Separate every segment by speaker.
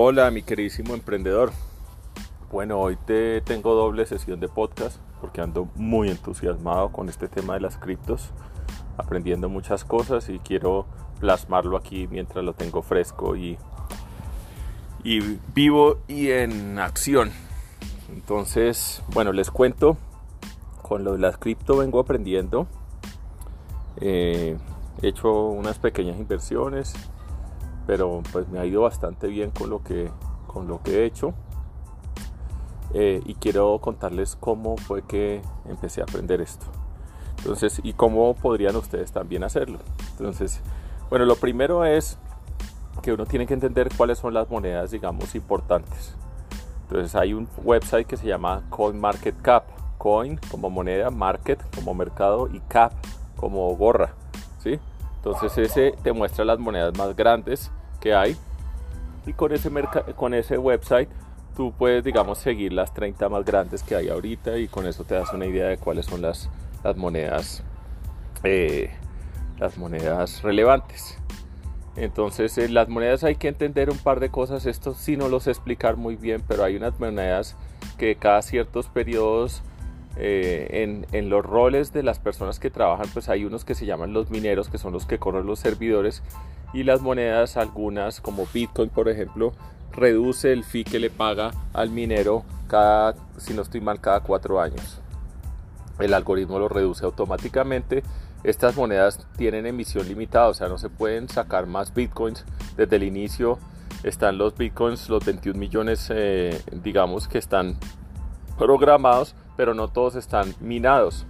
Speaker 1: Hola mi queridísimo emprendedor. Bueno, hoy te tengo doble sesión de podcast porque ando muy entusiasmado con este tema de las criptos, aprendiendo muchas cosas y quiero plasmarlo aquí mientras lo tengo fresco y, y vivo y en acción. Entonces, bueno, les cuento, con lo de las cripto vengo aprendiendo. Eh, he hecho unas pequeñas inversiones, pero pues me ha ido bastante bien con lo que, con lo que he hecho. Eh, y quiero contarles cómo fue que empecé a aprender esto. Entonces, y cómo podrían ustedes también hacerlo. Entonces, bueno, lo primero es que uno tiene que entender cuáles son las monedas, digamos, importantes. Entonces, hay un website que se llama CoinMarketCap. Coin como moneda, market como mercado y cap como gorra. ¿sí? Entonces, ese te muestra las monedas más grandes que hay. Y con ese, con ese website tú puedes, digamos, seguir las 30 más grandes que hay ahorita y con eso te das una idea de cuáles son las, las monedas eh, las monedas relevantes. Entonces, en las monedas hay que entender un par de cosas. Esto sí no lo sé explicar muy bien, pero hay unas monedas que cada ciertos periodos eh, en, en, los roles de las personas que trabajan, pues hay unos que se llaman los mineros, que son los que corren los servidores, y las monedas, algunas como Bitcoin, por ejemplo, reduce el fee que le paga al minero cada, si no estoy mal, cada cuatro años. El algoritmo lo reduce automáticamente. Estas monedas tienen emisión limitada, o sea, no se pueden sacar más bitcoins. Desde el inicio están los bitcoins, los 21 millones, eh, digamos, que están programados, pero no todos están minados.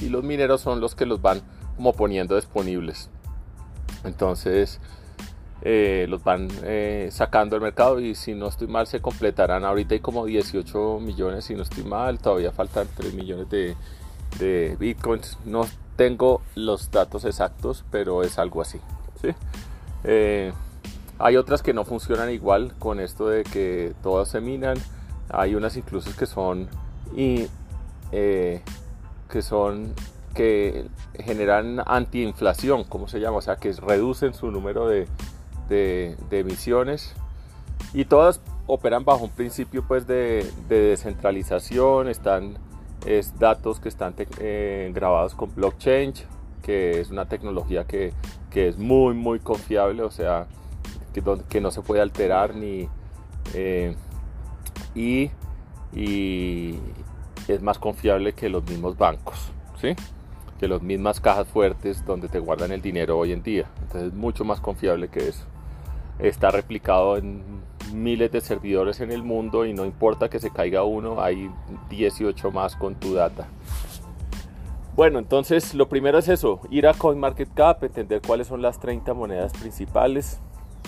Speaker 1: Y los mineros son los que los van como poniendo disponibles. Entonces, eh, los van eh, sacando al mercado y si no estoy mal se completarán. Ahorita hay como 18 millones, si no estoy mal, todavía faltan 3 millones de, bitcoins. No tengo los datos exactos, pero es algo así. Eh, hay otras que no funcionan igual con esto de que todas se minan. Hay unas incluso que son y que son que generan antiinflación, como se llama, o sea, que reducen su número de, de, emisiones y todas operan bajo un principio pues de, descentralización, están es datos que están eh, grabados con blockchain, que es una tecnología que, que es muy muy confiable, o sea, que, que no se puede alterar ni eh, y, y, es más confiable que los mismos bancos, ¿sí? Que las mismas cajas fuertes donde te guardan el dinero hoy en día. Entonces es mucho más confiable que eso está replicado en miles de servidores en el mundo y no importa que se caiga uno, hay 18 más con tu data. Bueno, entonces lo primero es eso, ir a CoinMarketCap, entender cuáles son las 30 monedas principales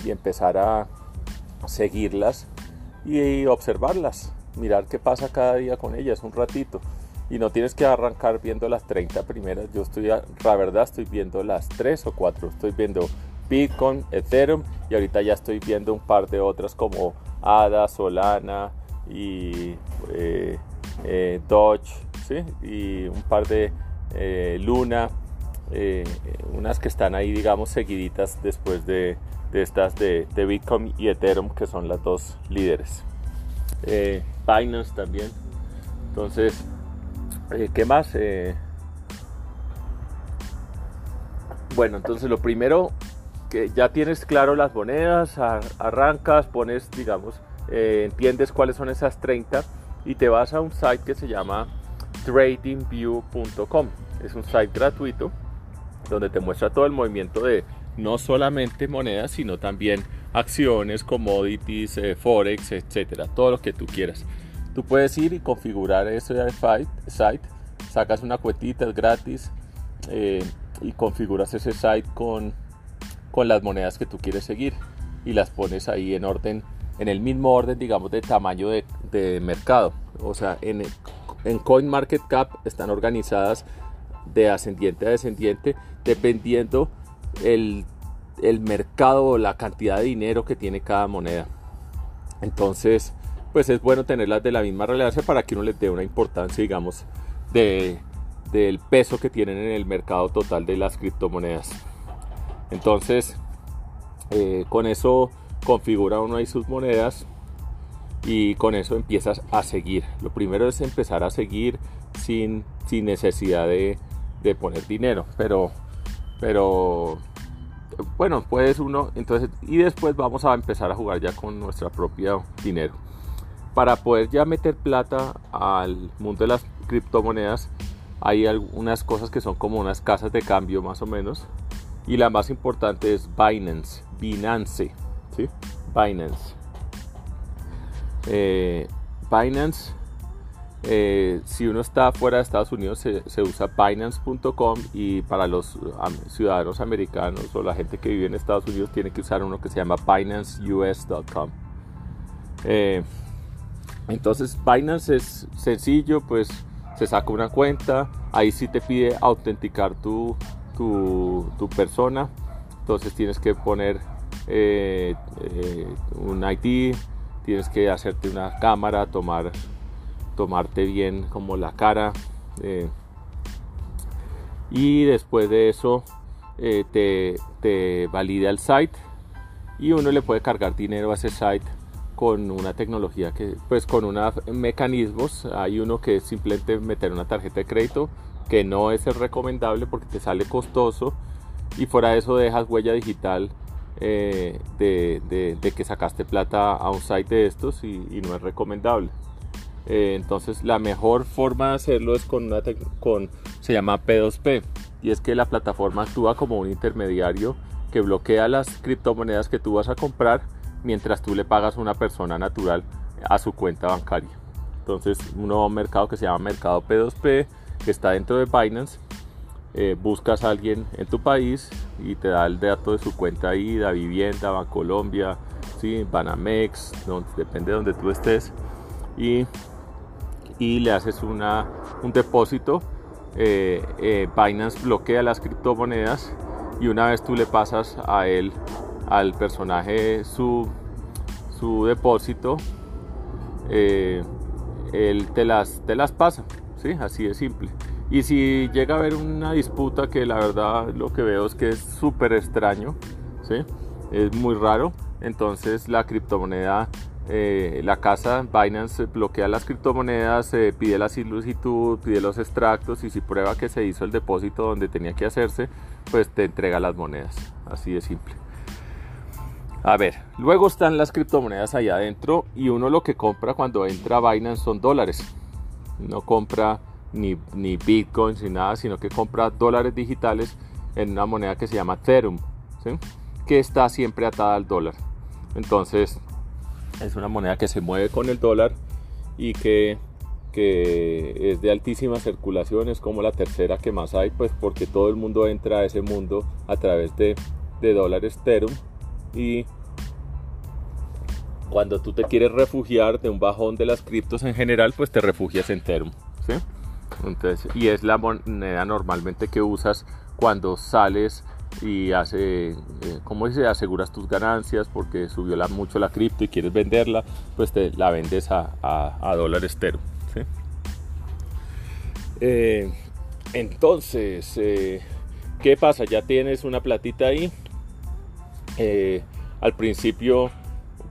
Speaker 1: y empezar a seguirlas y observarlas, mirar qué pasa cada día con ellas un ratito. Y no tienes que arrancar viendo las 30 primeras, yo estoy, la verdad estoy viendo las 3 o 4, estoy viendo Bitcoin, Ethereum y ahorita ya estoy viendo un par de otras como ADA, Solana y eh, eh, Doge ¿sí? y un par de eh, Luna, unas que están ahí digamos seguiditas después de, estas de, Bitcoin y Ethereum que son las dos líderes. Binance también. Entonces, ¿qué más? bueno, entonces lo primero ya tienes claro las monedas, arrancas, pones, digamos, eh, entiendes cuáles son esas 30 y te vas a un site que se llama tradingview.com. Es un site gratuito donde te muestra todo el movimiento de no solamente monedas, sino también acciones, commodities, eh, forex, etcétera, todo lo que tú quieras. Tú puedes ir y configurar ese site, sacas una cuetita, es gratis eh, y configuras ese site con con las monedas que tú quieres seguir y las pones ahí en orden, en el mismo orden, digamos, de tamaño de, mercado. O sea, en, en CoinMarketCap están organizadas de ascendiente a descendiente dependiendo el, el mercado o la cantidad de dinero que tiene cada moneda. Entonces, pues es bueno tenerlas de la misma relevancia para que uno les dé una importancia, digamos, de, del peso que tienen en el mercado total de las criptomonedas. Entonces, eh, con eso configura uno ahí sus monedas y con eso empiezas a seguir. Lo primero es empezar a seguir sin, sin necesidad de, de poner dinero, pero, pero bueno, puedes uno, entonces, y después vamos a empezar a jugar ya con nuestra propia dinero. Para poder ya meter plata al mundo de las criptomonedas, hay algunas cosas que son como unas casas de cambio más o menos. Y la más importante es Binance, Binance, ¿sí? Binance. Eh, Binance, eh, si uno está fuera de Estados Unidos, se, usa Binance.com y para los ciudadanos americanos o la gente que vive en Estados Unidos tiene que usar uno que se llama BinanceUS.com. entonces Binance es sencillo, pues se saca una cuenta, ahí sí te pide autenticar tu, persona, entonces tienes que poner eh, eh, un ID, tienes que hacerte una cámara, tomar, tomarte bien como la cara eh, y después de eso te, te valida el site. Y uno le puede cargar dinero a ese site con una tecnología que, pues con unos mecanismos, hay uno que es simplemente meter una tarjeta de crédito, que no es el recomendable porque te sale costoso y fuera de eso dejas huella digital eh, de, que sacaste plata a un site de estos y, no es recomendable. Eh, entonces la mejor forma de hacerlo es con una con se llama P2P y es que la plataforma actúa como un intermediario que bloquea las criptomonedas que tú vas a comprar mientras tú le pagas a una persona natural a su cuenta bancaria. Entonces, un nuevo mercado que se llama Mercado P2P, que está dentro de Binance. Eh, buscas a alguien en tu país y te da el dato de su cuenta ahí, la vivienda, Bancolombia, ¿sí? Banamex, depende de donde tú estés. Y, y le haces una, un depósito. Eh, eh, Binance bloquea las criptomonedas y una vez tú le pasas a él al personaje su, su depósito, eh, él te las, te las pasa, ¿sí? así de simple. Y si llega a haber una disputa que la verdad lo que veo es que es súper extraño, ¿sí? es muy raro, entonces la criptomoneda, eh, la casa Binance bloquea las criptomonedas, pide la solicitud, pide los extractos y si prueba que se hizo el depósito donde tenía que hacerse, pues te entrega las monedas, así de simple. A ver, luego están las criptomonedas allá adentro y uno lo que compra cuando entra a Binance son dólares. No compra ni, ni bitcoins ni nada, sino que compra dólares digitales en una moneda que se llama Ethereum, que está siempre atada al dólar. Entonces, es una moneda que se mueve con el dólar y que, que es de altísima circulación, es como la tercera que más hay, pues porque todo el mundo entra a ese mundo a través de, de dólares Ethereum y cuando tú te quieres refugiar de un bajón de las criptos en general, pues te refugias en Ethereum. Entonces, y es la moneda normalmente que usas cuando sales y hace, eh, ¿cómo dice? Aseguras tus ganancias porque subió la, mucho la cripto y quieres venderla, pues te la vendes a, a, dólares Ethereum. Eh, entonces, eh, ¿qué pasa? Ya tienes una platita ahí eh, al principio,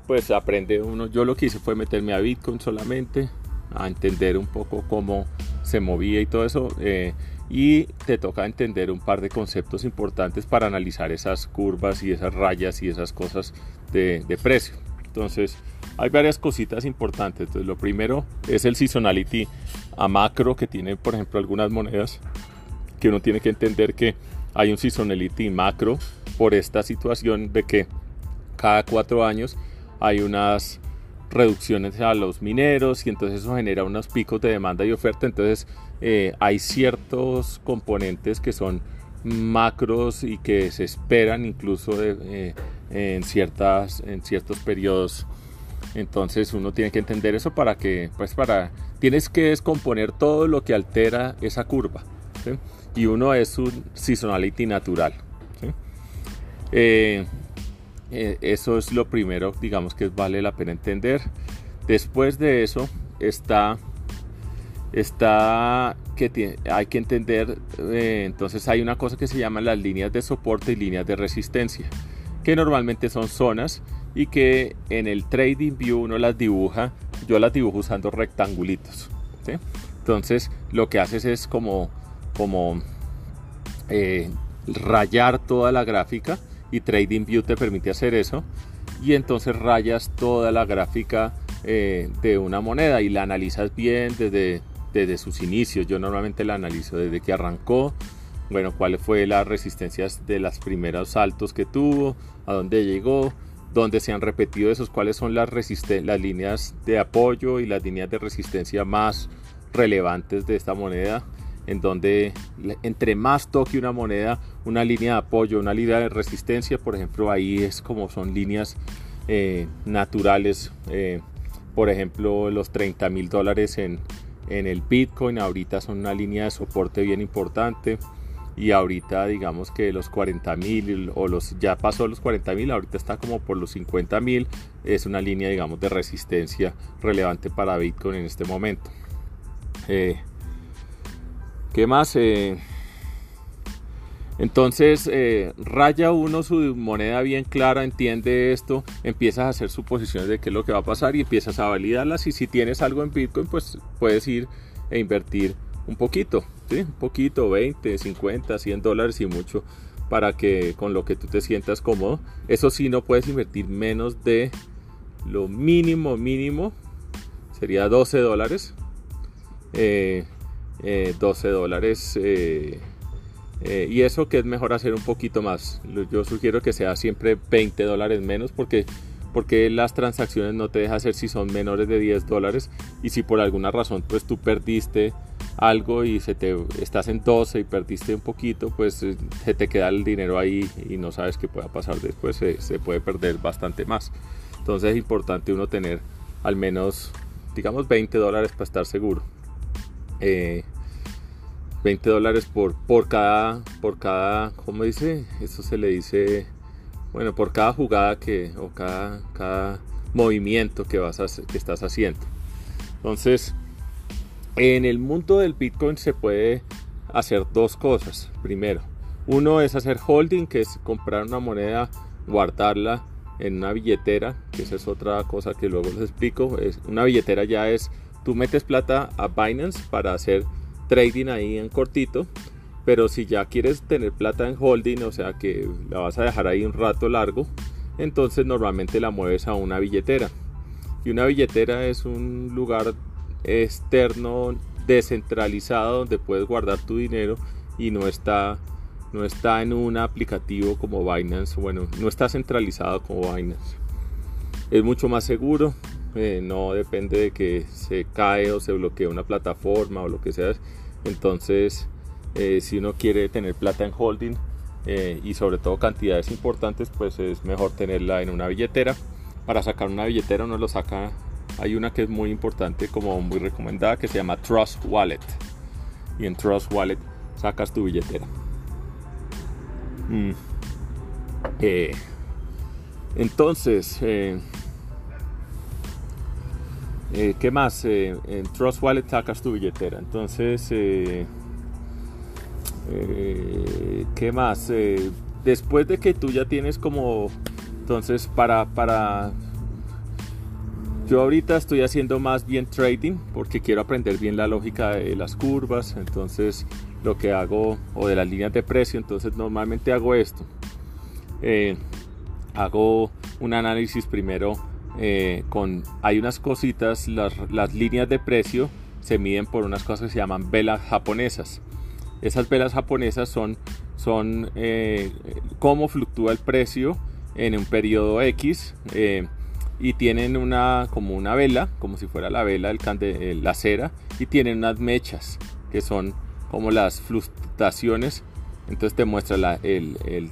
Speaker 1: pues aprende uno, yo lo que hice fue meterme a Bitcoin solamente, a entender un poco cómo se movía y todo eso. Eh, y te toca entender un par de conceptos importantes para analizar esas curvas y esas rayas y esas cosas de, precio. Entonces, hay varias cositas importantes. Entonces, lo primero es el seasonality a macro que tiene, por ejemplo, algunas monedas que uno tiene que entender que hay un seasonality macro por esta situación de que cada cuatro años hay unas reducciones a los mineros y entonces eso genera unos picos de demanda y oferta. Entonces eh, hay ciertos componentes que son macros y que se esperan incluso eh, en, ciertas, en ciertos periodos. Entonces uno tiene que entender eso para que, pues para, tienes que descomponer todo lo que altera esa curva. Y uno es un seasonality natural. Eh, eh, eso es lo primero, digamos que vale la pena entender. Después de eso está, está que hay que entender, eh, entonces hay una cosa que se llama las líneas de soporte y líneas de resistencia, que normalmente son zonas y que en el Trading View uno las dibuja, yo las dibujo usando rectangulitos. Entonces lo que haces es como, como rayar toda la gráfica y TradingView te permite hacer eso. Y entonces rayas toda la gráfica eh, de una moneda y la analizas bien desde, desde sus inicios. Yo normalmente la analizo desde que arrancó, bueno, cuáles fue las resistencias de los primeros saltos que tuvo, a dónde llegó, dónde se han repetido esos, cuáles son las, las líneas de apoyo y las líneas de resistencia más relevantes de esta moneda en donde entre más toque una moneda, una línea de apoyo, una línea de resistencia, por ejemplo, ahí es como son líneas eh, naturales. Eh, por ejemplo, los 30 mil dólares en, en el Bitcoin ahorita son una línea de soporte bien importante y ahorita digamos que los 40 mil o los ya pasó los 40 mil ahorita está como por los 50 mil es una línea digamos de resistencia relevante para Bitcoin en este momento eh, ¿Qué más? Eh, entonces, eh, raya uno su moneda bien clara, entiende esto, empiezas a hacer suposiciones de qué es lo que va a pasar y empiezas a validarlas. Y si tienes algo en Bitcoin, pues puedes ir e invertir un poquito, ¿sí? Un poquito, 20, 50, 100 dólares y mucho para que con lo que tú te sientas cómodo. Eso sí, no puedes invertir menos de lo mínimo, mínimo, sería 12 dólares. Eh, 12 eh, dólares. Eh, eh, y eso que es mejor hacer un poquito más. Yo sugiero que sea siempre 20 dólares menos porque, porque las transacciones no te deja hacer si son menores de 10 dólares y si por alguna razón pues tú perdiste algo y se te estás en 12 y perdiste un poquito pues se te queda el dinero ahí y no sabes qué pueda pasar después se, se puede perder bastante más entonces es importante uno tener al menos digamos 20 dólares para estar seguro 20 dólares por, por cada, por cada, ¿cómo dice? Eso se le dice, bueno, por cada jugada que, o cada, cada movimiento que, vas a, que estás haciendo. Entonces, en el mundo del Bitcoin se puede hacer dos cosas. Primero, uno es hacer holding, que es comprar una moneda, guardarla en una billetera, que esa es otra cosa que luego les explico. Es, una billetera ya es, tú metes plata a Binance para hacer trading ahí en cortito. Pero si ya quieres tener plata en holding, o sea que la vas a dejar ahí un rato largo, entonces normalmente la mueves a una billetera. Y una billetera es un lugar externo descentralizado donde puedes guardar tu dinero y no está no está en un aplicativo como Binance, bueno, no está centralizado como Binance. Es mucho más seguro, eh, no depende de que se cae o se bloquee una plataforma o lo que sea. Entonces, eh, si uno quiere tener plata en holding eh, y sobre todo cantidades importantes, pues es mejor tenerla en una billetera. Para sacar una billetera uno lo saca, hay una que es muy importante, como muy recomendada, que se llama Trust Wallet. Y en Trust Wallet sacas tu billetera. Mm. entonces, eh, ¿Qué más? Eh, en Trust Wallet sacas tu billetera. Entonces, eh, ¿qué más? después de que tú ya tienes como... Entonces, para, para... Yo ahorita estoy haciendo más bien trading porque quiero aprender bien la lógica de las curvas. Entonces, lo que hago, o de las líneas de precio, entonces normalmente hago esto. hago un análisis primero eh, con, hay unas cositas, las, las, líneas de precio se miden por unas cosas que se llaman velas japonesas. Esas velas japonesas son, son eh, cómo fluctúa el precio en un periodo X eh, y tienen una como una vela, como si fuera la vela, el la cera, y tienen unas mechas que son como las fluctuaciones entonces te muestra el,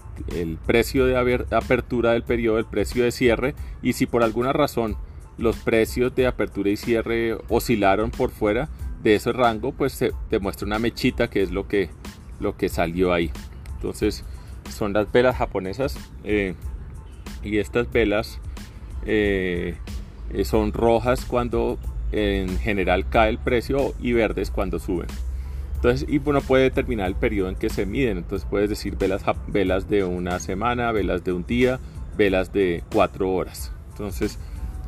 Speaker 1: precio de apertura del periodo, el precio de cierre y si por alguna razón los precios de apertura y cierre oscilaron por fuera de ese rango, pues te, muestra una mechita que es lo que, lo que salió ahí. Entonces son las velas japonesas eh, y estas velas eh, son rojas cuando en general cae el precio y verdes cuando suben. Entonces, y uno puede determinar el periodo en que se miden. Entonces puedes decir velas, velas de una semana, velas de un día velas de 4 horas. Entonces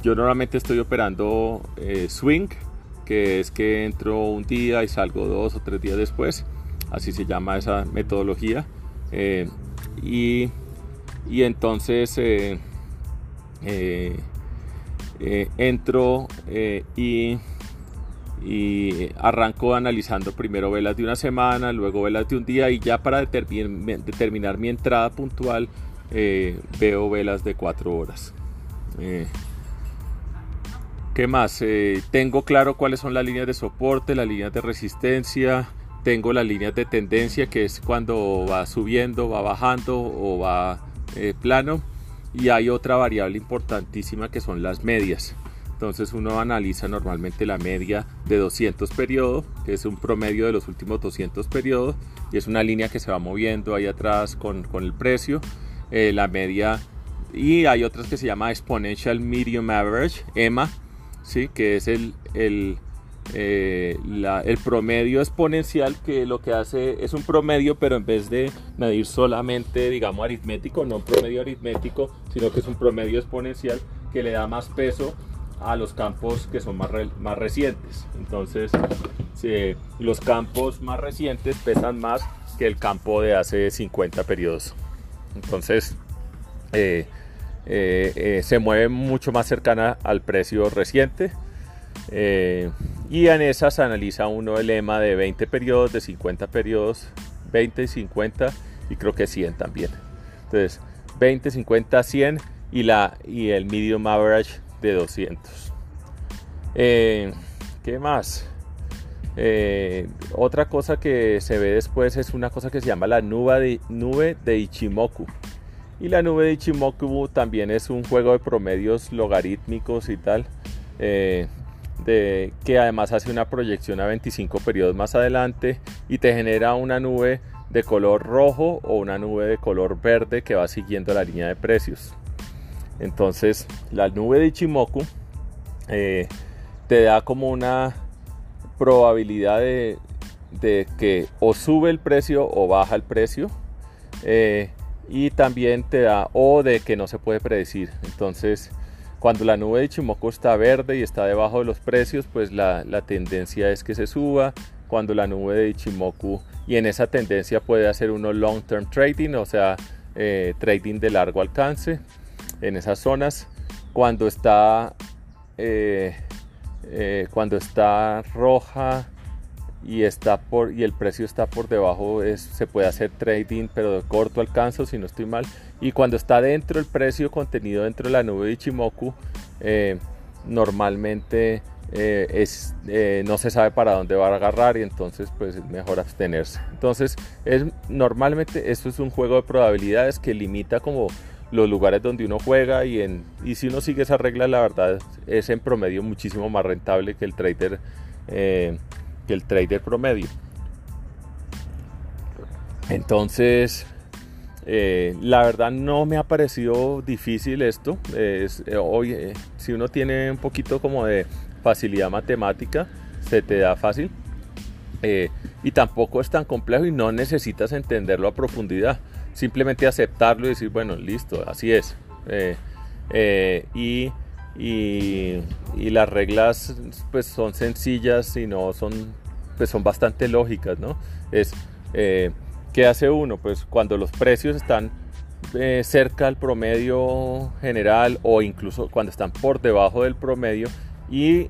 Speaker 1: yo normalmente estoy operando eh, swing, que es que entro un día y salgo dos o tres días después. Así se llama esa metodología. Eh, y, y, entonces entro y y arranco analizando primero velas de una semana, luego velas de un día y ya para determinar mi entrada puntual eh, veo velas de cuatro horas. Eh, ¿Qué más? Eh, tengo claro cuáles son las líneas de soporte, las líneas de resistencia, tengo las líneas de tendencia que es cuando va subiendo, va bajando o va plano y hay otra variable importantísima que son las medias. Entonces uno analiza normalmente la media de 200 periodos, que es un promedio de los últimos 200 periodos, y es una línea que se va moviendo ahí atrás con, el precio. Eh, la media, y hay otras que se llama Exponential Medium Average, EMA, ¿sí? que es el, el, eh, el promedio exponencial que lo que hace es un promedio, pero en vez de medir solamente, digamos, aritmético, no un promedio aritmético, sino que es un promedio exponencial que le da más peso a los campos que son más, más recientes. Entonces, los campos más recientes pesan más que el campo de hace 50 periodos. Entonces, eh, eh, eh, se mueve mucho más cercana al precio reciente. y en esas analiza uno el lema de 20 periodos, de 50 periodos, 20 y 50 y creo que 100 también. Entonces, 20, 50, 100 y, la, y el medium average de 200. Eh, ¿Qué más? Eh, otra cosa que se ve después es una cosa que se llama la nube de, nube de Ichimoku. Y la nube de Ichimoku también es un juego de promedios logarítmicos y tal. Eh, de, que además hace una proyección a 25 periodos más adelante y te genera una nube de color rojo o una nube de color verde que va siguiendo la línea de precios. Entonces, la nube de Ichimoku eh, te da como una probabilidad de, que o sube el precio o baja el precio. Eh, y también te da o de que no se puede predecir. Entonces, cuando la nube de Ichimoku está verde y está debajo de los precios, pues la, tendencia es que se suba. Cuando la nube de Ichimoku y en esa tendencia puede hacer uno long term trading, o sea, eh, trading de largo alcance en esas zonas. Cuando está, eh, eh, cuando está roja y, está por, y el precio está por debajo, es, se puede hacer trading, pero de corto alcance, si no estoy mal. Y cuando está dentro el precio contenido dentro de la nube de Ichimoku, eh, normalmente es, no se sabe para dónde va a agarrar y entonces pues es mejor abstenerse. Entonces es normalmente esto es un juego de probabilidades que limita como los lugares donde uno juega y, si uno sigue esa regla la verdad es en promedio muchísimo más rentable que el trader eh, que el trader promedio. Entonces eh, la verdad no me ha parecido difícil esto. Es, eh, hoy si uno tiene un poquito como de facilidad matemática se te da fácil. Y tampoco es tan complejo y no necesitas entenderlo a profundidad simplemente aceptarlo y decir, bueno, listo, así es. Eh, eh, y, y, las reglas pues son sencillas y no son, pues son bastante lógicas, ¿no? Es, eh, ¿qué hace uno? Pues cuando los precios están cerca al promedio general o incluso cuando están por debajo del promedio y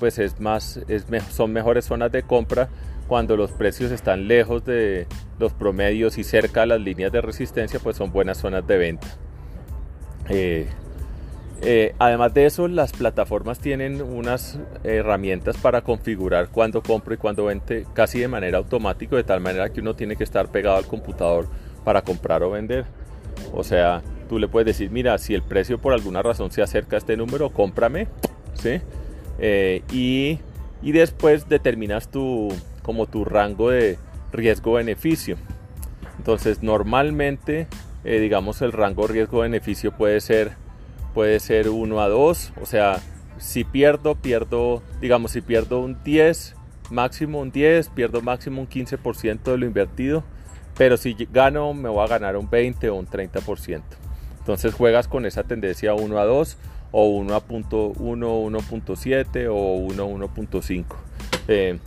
Speaker 1: pues es más, es, son mejores zonas de compra, cuando los precios están lejos de los promedios y cerca de las líneas de resistencia, pues son buenas zonas de venta. Eh, eh, además de eso, las plataformas tienen unas herramientas para configurar cuándo compro y cuándo vende casi de manera automática, de tal manera que uno tiene que estar pegado al computador para comprar o vender. O sea, tú le puedes decir, mira, si el precio por alguna razón se acerca a este número, cómprame, ¿sí? Eh, y, y después determinas tu, como tu rango de riesgo-beneficio. Entonces normalmente eh, digamos el rango riesgo-beneficio puede ser puede ser 1 a 2, o sea, si pierdo, pierdo, digamos, si pierdo un 10, máximo un 10, pierdo máximo un 15% de lo invertido, pero si gano, me voy a ganar un 20 o un 30%. Entonces juegas con esa tendencia 1 a 2 o 1 a punto 1, 1.7 o 1, 1.5. Eh,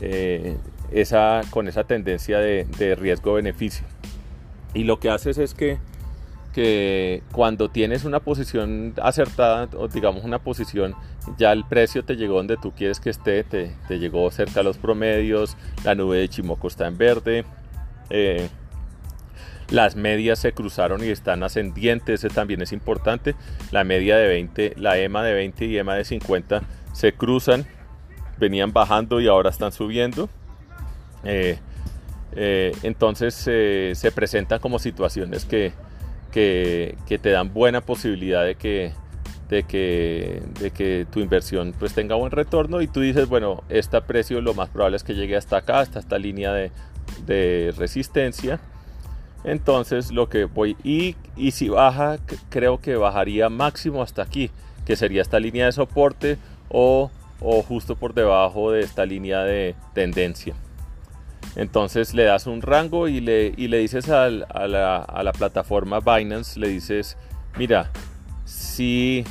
Speaker 1: eh, esa, con esa tendencia de, riesgo-beneficio. Y lo que haces es que, que cuando tienes una posición acertada, o digamos una posición, ya el precio te llegó donde tú quieres que esté, te, llegó cerca a los promedios, la nube de Chimoco está en verde, eh, las medias se cruzaron y están ascendientes, ese también es importante. La media de 20, la EMA de 20 y EMA de 50 se cruzan, venían bajando y ahora están subiendo. Eh, eh, entonces se presentan como situaciones que, que, te dan buena posibilidad de que, de que, de que tu inversión pues tenga buen retorno y tú dices, bueno, este precio lo más probable es que llegue hasta acá, hasta esta línea de, de resistencia. Entonces lo que voy y, y si baja, creo que bajaría máximo hasta aquí, que sería esta línea de soporte o, o justo por debajo de esta línea de tendencia. Entonces le das un rango y le, y le dices a, la, plataforma Binance, le dices, mira, si,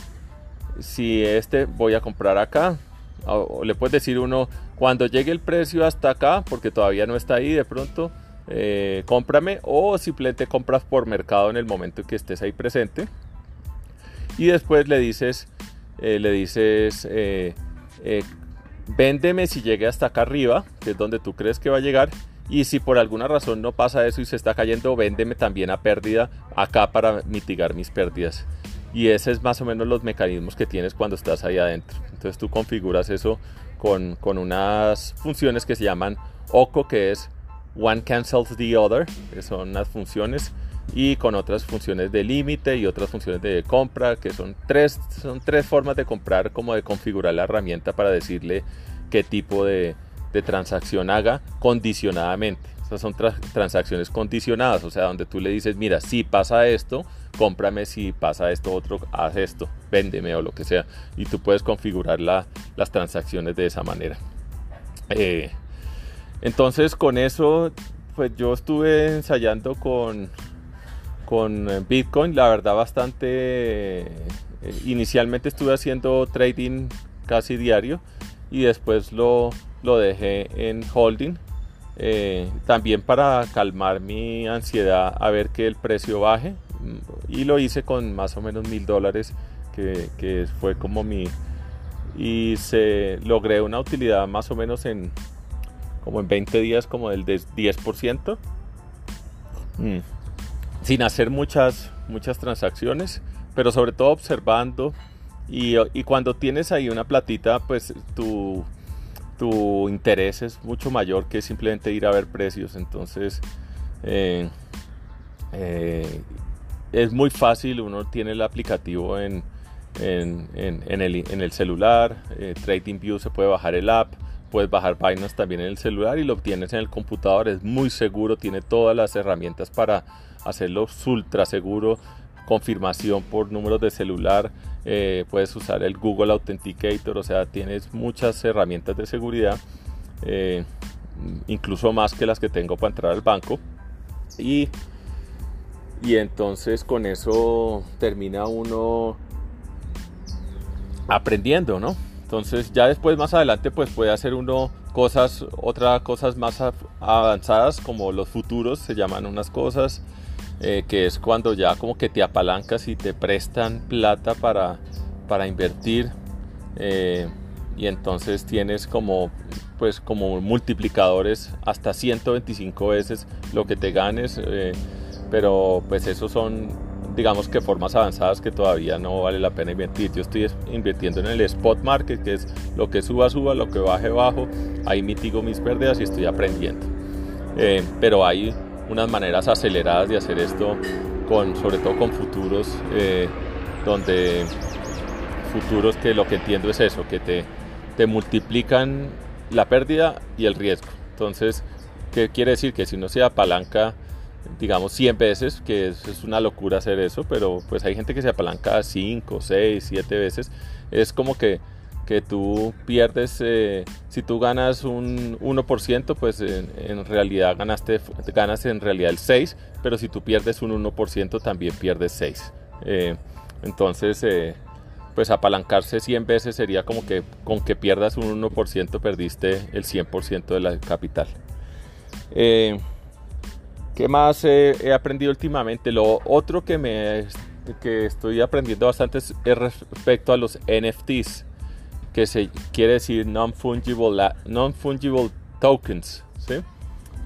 Speaker 1: si este voy a comprar acá, o, le puedes decir uno, cuando llegue el precio hasta acá, porque todavía no está ahí de pronto, eh, cómprame o simplemente compras por mercado en el momento en que estés ahí presente. Y después le dices, eh, le dices, eh, véndeme si llegue hasta acá arriba, que es donde tú crees que va a llegar. Y si por alguna razón no pasa eso y se está cayendo, véndeme también a pérdida acá para mitigar mis pérdidas. Y ese es más o menos los mecanismos que tienes cuando estás ahí adentro. Entonces tú configuras eso con, con unas funciones que se llaman OCO, que es One Cancels the Other, que son las funciones y con otras funciones de límite y otras funciones de compra, que son tres, son tres formas de comprar, como de configurar la herramienta para decirle qué tipo de, transacción haga condicionadamente. Estas son transacciones condicionadas, o sea, donde tú le dices, mira, si pasa esto, cómprame, si pasa esto otro, haz esto, véndeme o lo que sea. Y tú puedes configurar la, las transacciones de esa manera. Eh, entonces con eso, pues yo estuve ensayando con, con eh, Bitcoin, la verdad bastante... Eh, inicialmente estuve haciendo trading casi diario y después lo, lo dejé en holding. Eh, también para calmar mi ansiedad a ver que el precio baje y lo hice con más o menos mil dólares que, que, fue como mi y se logré una utilidad más o menos en como en 20 días como del 10% sin hacer muchas, muchas transacciones, pero sobre todo observando y, cuando tienes ahí una platita, pues tu, tu, interés es mucho mayor que simplemente ir a ver precios. Entonces eh, eh, es muy fácil, uno tiene el aplicativo en, en, en el, celular, eh, TradingView se puede bajar el app, puedes bajar Binance también en el celular y lo obtienes en el computador, es muy seguro, tiene todas las herramientas para hacerlo ultra seguro, confirmación por números de celular, eh, puedes usar el Google Authenticator, o sea, tienes muchas herramientas de seguridad, eh, incluso más que las que tengo para entrar al banco. Y, y entonces con eso termina uno aprendiendo, ¿no? Entonces ya después más adelante pues puede hacer uno cosas, otras cosas más avanzadas como los futuros, se llaman unas cosas, eh, que es cuando ya como que te apalancas y te prestan plata para, para invertir eh, y entonces tienes como pues como multiplicadores hasta 125 veces lo que te ganes eh, pero pues esos son digamos que formas avanzadas que todavía no vale la pena invertir. Yo estoy invirtiendo en el spot market que es lo que suba suba lo que baje bajo. Ahí mitigo mis pérdidas y estoy aprendiendo. Pero hay unas maneras aceleradas de hacer esto, con, sobre todo con futuros, eh, donde futuros que lo que entiendo es eso, que te, te multiplican la pérdida y el riesgo. Entonces, ¿qué quiere decir? Que si uno se apalanca, digamos, 100 veces, que es, es, una locura hacer eso, pero pues hay gente que se apalanca 5, 6, 7 veces, es como que que tú pierdes, eh, si tú ganas un 1%, pues en, realidad ganaste, ganas en realidad el 6, pero si tú pierdes un 1% también pierdes 6. entonces, pues apalancarse 100 veces sería como que con que pierdas un 1% perdiste el 100% de la capital. ¿Qué más he aprendido últimamente? Lo otro que me que estoy aprendiendo bastante es, respecto a los NFTs, que se quiere decir non-fungible non -fungible tokens. ¿sí?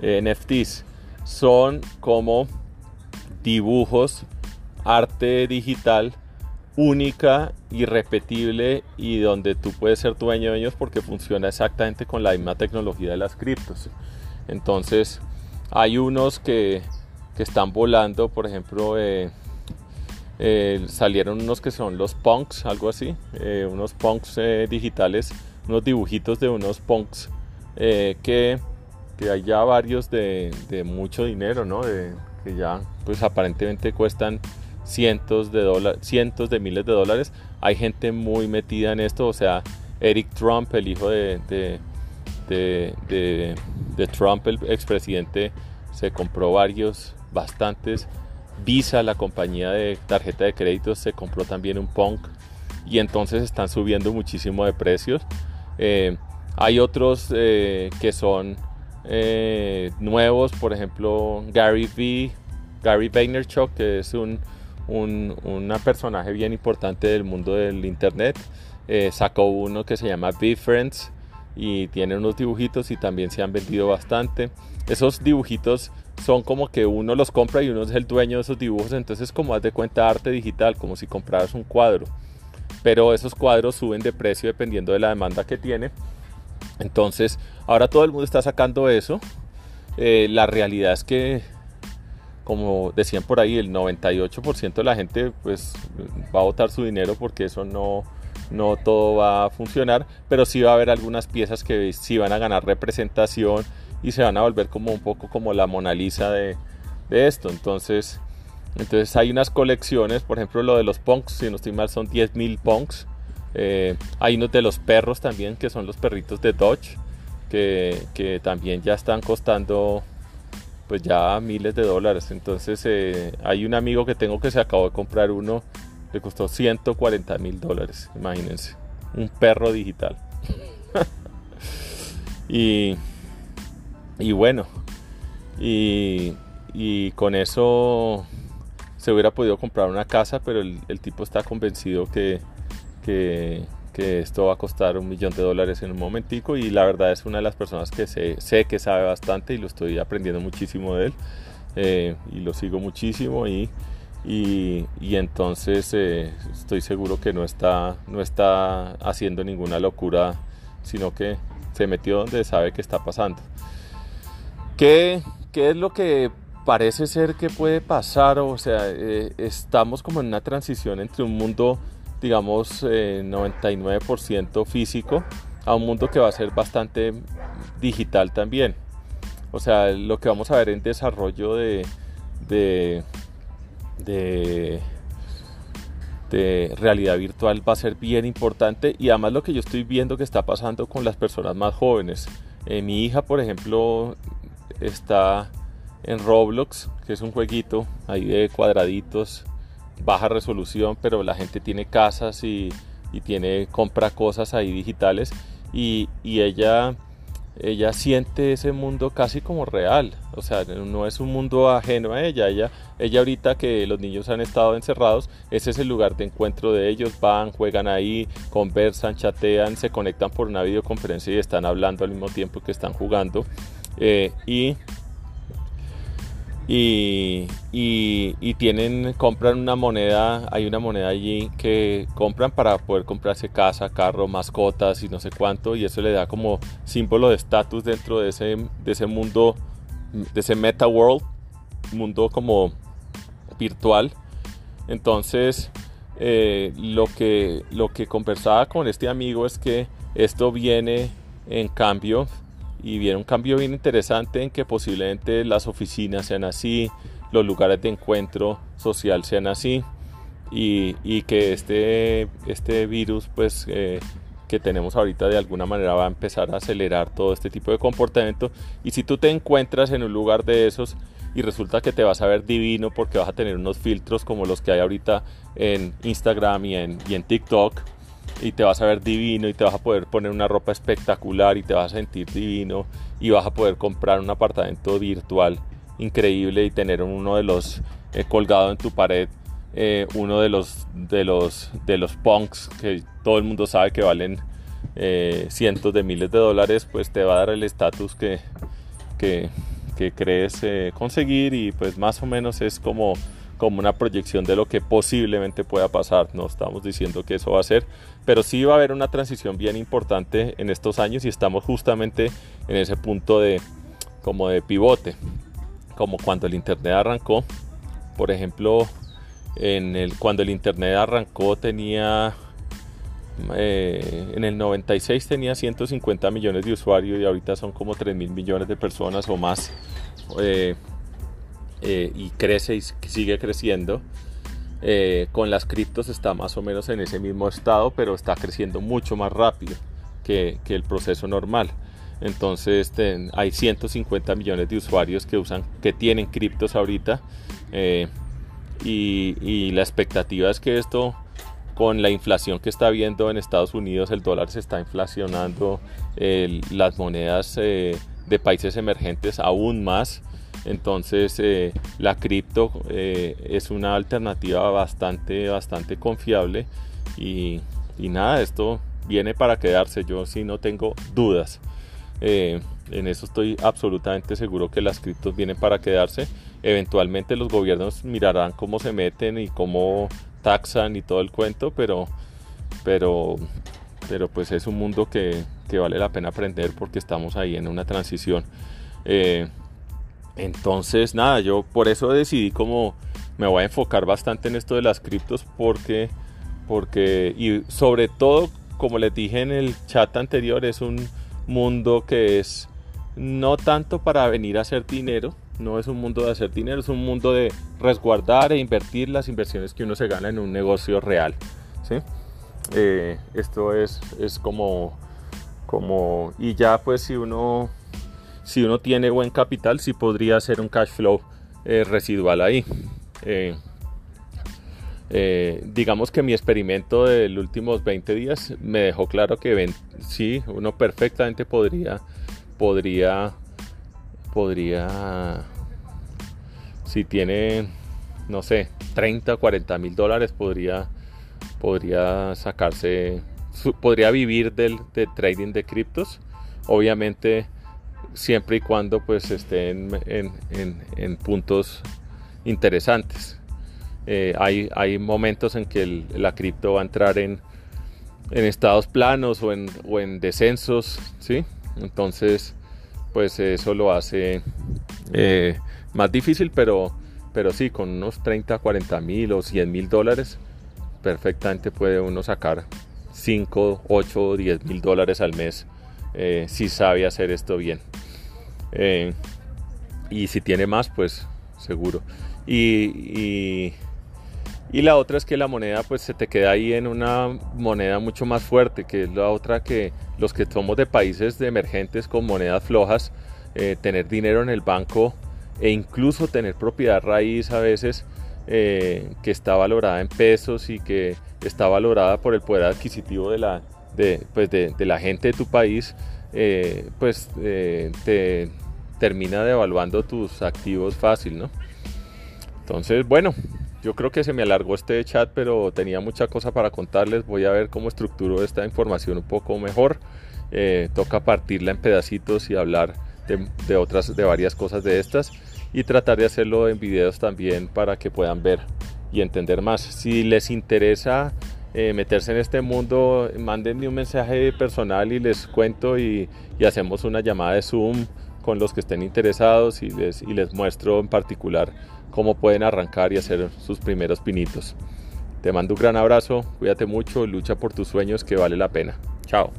Speaker 1: NFTs son como dibujos, arte digital única, irrepetible y donde tú puedes ser dueño de ellos porque funciona exactamente con la misma tecnología de las criptos. Entonces, hay unos que, están volando, por ejemplo, eh, eh, salieron unos que son los punks, algo así, eh, unos punks digitales, unos dibujitos de unos punks que, hay ya varios de, mucho dinero, ¿no? que ya pues aparentemente cuestan cientos de dólares, cientos de miles de dólares. Hay gente muy metida en esto, o sea, Eric Trump, el hijo de de, Trump, el expresidente, se compró varios, bastantes. Visa, la compañía de tarjeta de créditos, se compró también un Punk y entonces están subiendo muchísimo de precios. Eh, hay otros eh, que son eh, nuevos, por ejemplo Gary V, Gary Vaynerchuk, que es un, un personaje bien importante del mundo del internet, sacó uno que se llama Friends y tiene unos dibujitos y también se han vendido bastante. Esos dibujitos son como que uno los compra y uno es el dueño de esos dibujos, entonces como haz de cuenta arte digital, como si compraras un cuadro. Pero esos cuadros suben de precio dependiendo de la demanda que tiene. Entonces, ahora todo el mundo está sacando eso. Eh, la realidad es que, como decían por ahí, el 98% de la gente pues va a botar su dinero porque eso no, no todo va a funcionar, pero sí va a haber algunas piezas que sí van a ganar representación y se van a volver como un poco como la Mona Lisa de, esto. Entonces, entonces hay unas colecciones, por ejemplo lo de los punks, si no estoy mal son 10.000 punks. Eh, hay unos de los perros también, que son los perritos de Dodge, que, también ya están costando pues ya miles de dólares. Entonces eh, hay un amigo que tengo que se acabó de comprar uno le costó 140 mil dólares, imagínense. Un perro digital. y, y bueno, y, con eso se hubiera podido comprar una casa, pero el, tipo está convencido que, que, esto va a costar un millón de dólares en un momentico y la verdad es una de las personas que sé, sé que sabe bastante y lo estoy aprendiendo muchísimo de él eh, y lo sigo muchísimo y y, entonces eh, estoy seguro que no está, no está haciendo ninguna locura, sino que se metió donde sabe que está pasando. ¿Qué, es lo que parece ser que puede pasar? O sea, eh, estamos como en una transición entre un mundo, digamos, 99% eh, físico a un mundo que va a ser bastante digital también. O sea, lo que vamos a ver en desarrollo de de, de realidad virtual va a ser bien importante y además lo que yo estoy viendo que está pasando con las personas más jóvenes. Eh, mi hija, por ejemplo, está en Roblox, que es un jueguito ahí de cuadraditos, baja resolución, pero la gente tiene casas y, y tiene compra cosas ahí digitales y, y ella ella siente ese mundo casi como real, o sea, no es un mundo ajeno a ella, ella, ella ahorita que los niños han estado encerrados, ese es el lugar de encuentro de ellos, van, juegan ahí, conversan, chatean, se conectan por una videoconferencia y están hablando al mismo tiempo que están jugando eh, y y, y, tienen, compran una moneda, hay una moneda allí que compran para poder comprarse casa, carro, mascotas y no sé cuánto, y eso le da como símbolo de estatus dentro de ese, de ese mundo, de ese meta world, mundo como virtual. Entonces, eh, lo, que, lo que conversaba con este amigo es que esto viene en cambio y viene un cambio bien interesante en que posiblemente las oficinas sean así, los lugares de encuentro social sean así y, y que este, este virus pues eh, que tenemos ahorita de alguna manera va a empezar a acelerar todo este tipo de comportamiento. Y si tú te encuentras en un lugar de esos y resulta que te vas a ver divino porque vas a tener unos filtros como los que hay ahorita en Instagram y en, y en TikTok y te vas a ver divino y te vas a poder poner una ropa espectacular y te vas a sentir divino y vas a poder comprar un apartamento virtual increíble y tener uno de los eh, colgado en tu pared eh, uno de los de los de los punks que todo el mundo sabe que valen eh, cientos de miles de dólares pues te va a dar el estatus que, que, que crees conseguir y pues más o menos es como como una proyección de lo que posiblemente pueda pasar. No estamos diciendo que eso va a ser, pero sí va a haber una transición bien importante en estos años y estamos justamente en ese punto de como de pivote, como cuando el internet arrancó. Por ejemplo, en el, cuando el internet arrancó tenía eh, en el 96 tenía 150 millones de usuarios y ahorita son como 3 mil millones de personas o más. Eh, eh, y crece y sigue creciendo. Eh, con las criptos está más o menos en ese mismo estado, pero está creciendo mucho más rápido que, el proceso normal. Entonces hay 150 millones de usuarios que usan, que tienen criptos ahorita. Eh, y, la expectativa es que esto, con la inflación que está habiendo en Estados Unidos, el dólar se está inflacionando, las monedas de países emergentes aún más. Entonces eh, la cripto eh, es una alternativa bastante, bastante confiable y, nada, esto viene para quedarse. Yo sí no tengo dudas. Eh, en eso estoy absolutamente seguro que las criptos vienen para quedarse. Eventualmente los gobiernos mirarán cómo se meten y cómo taxan y todo el cuento, pero, pero, pero pues es un mundo que, vale la pena aprender porque estamos ahí en una transición. Entonces, nada, yo por eso decidí como me voy a enfocar bastante en esto de las criptos porque, porque, y sobre todo, como les dije en el chat anterior, es un mundo que es no tanto para venir a hacer dinero, no es un mundo de hacer dinero, es un mundo de resguardar e invertir las inversiones que uno se gana en un negocio real. ¿sí? Eh, esto es, es como, como, y ya pues si uno si uno tiene buen capital, sí podría hacer un cash flow eh, residual ahí. Eh, eh, digamos que mi experimento de los últimos 20 días me dejó claro que sí, uno perfectamente podría, podría, podría, si tiene, no sé, 30 o 40 mil dólares, podría, podría sacarse, podría vivir del trading de criptos. Obviamente, siempre y cuando pues estén en, puntos interesantes. Eh, hay, hay, momentos en que la cripto va a entrar en, estados planos o en, descensos, ¿sí? Entonces, pues eso lo hace eh, más difícil, pero, pero sí, con unos 30, 40 mil o 100 mil dólares, perfectamente puede uno sacar 5, 8, 10 mil dólares al mes eh, si sabe hacer esto bien. Eh, y si tiene más, pues seguro. Y, y, la otra es que la moneda pues se te queda ahí en una moneda mucho más fuerte, que es la otra que los que somos de países de emergentes con monedas flojas, eh, tener dinero en el banco e incluso tener propiedad raíz a veces que está valorada en pesos y que está valorada por el poder adquisitivo de la, de, pues de, la gente de tu país, eh, pues eh, te termina devaluando tus activos fácil, ¿no? Entonces, bueno, yo creo que se me alargó este chat, pero tenía mucha cosa para contarles. Voy a ver cómo estructuro esta información un poco mejor. Eh, toca partirla en pedacitos y hablar de, otras, de varias cosas de estas y tratar de hacerlo en videos también para que puedan ver y entender más. Si les interesa eh, meterse en este mundo, mándenme un mensaje personal y les cuento y, hacemos una llamada de Zoom con los que estén interesados y les, y les muestro en particular cómo pueden arrancar y hacer sus primeros pinitos. Te mando un gran abrazo, cuídate mucho, lucha por tus sueños que vale la pena. Chao.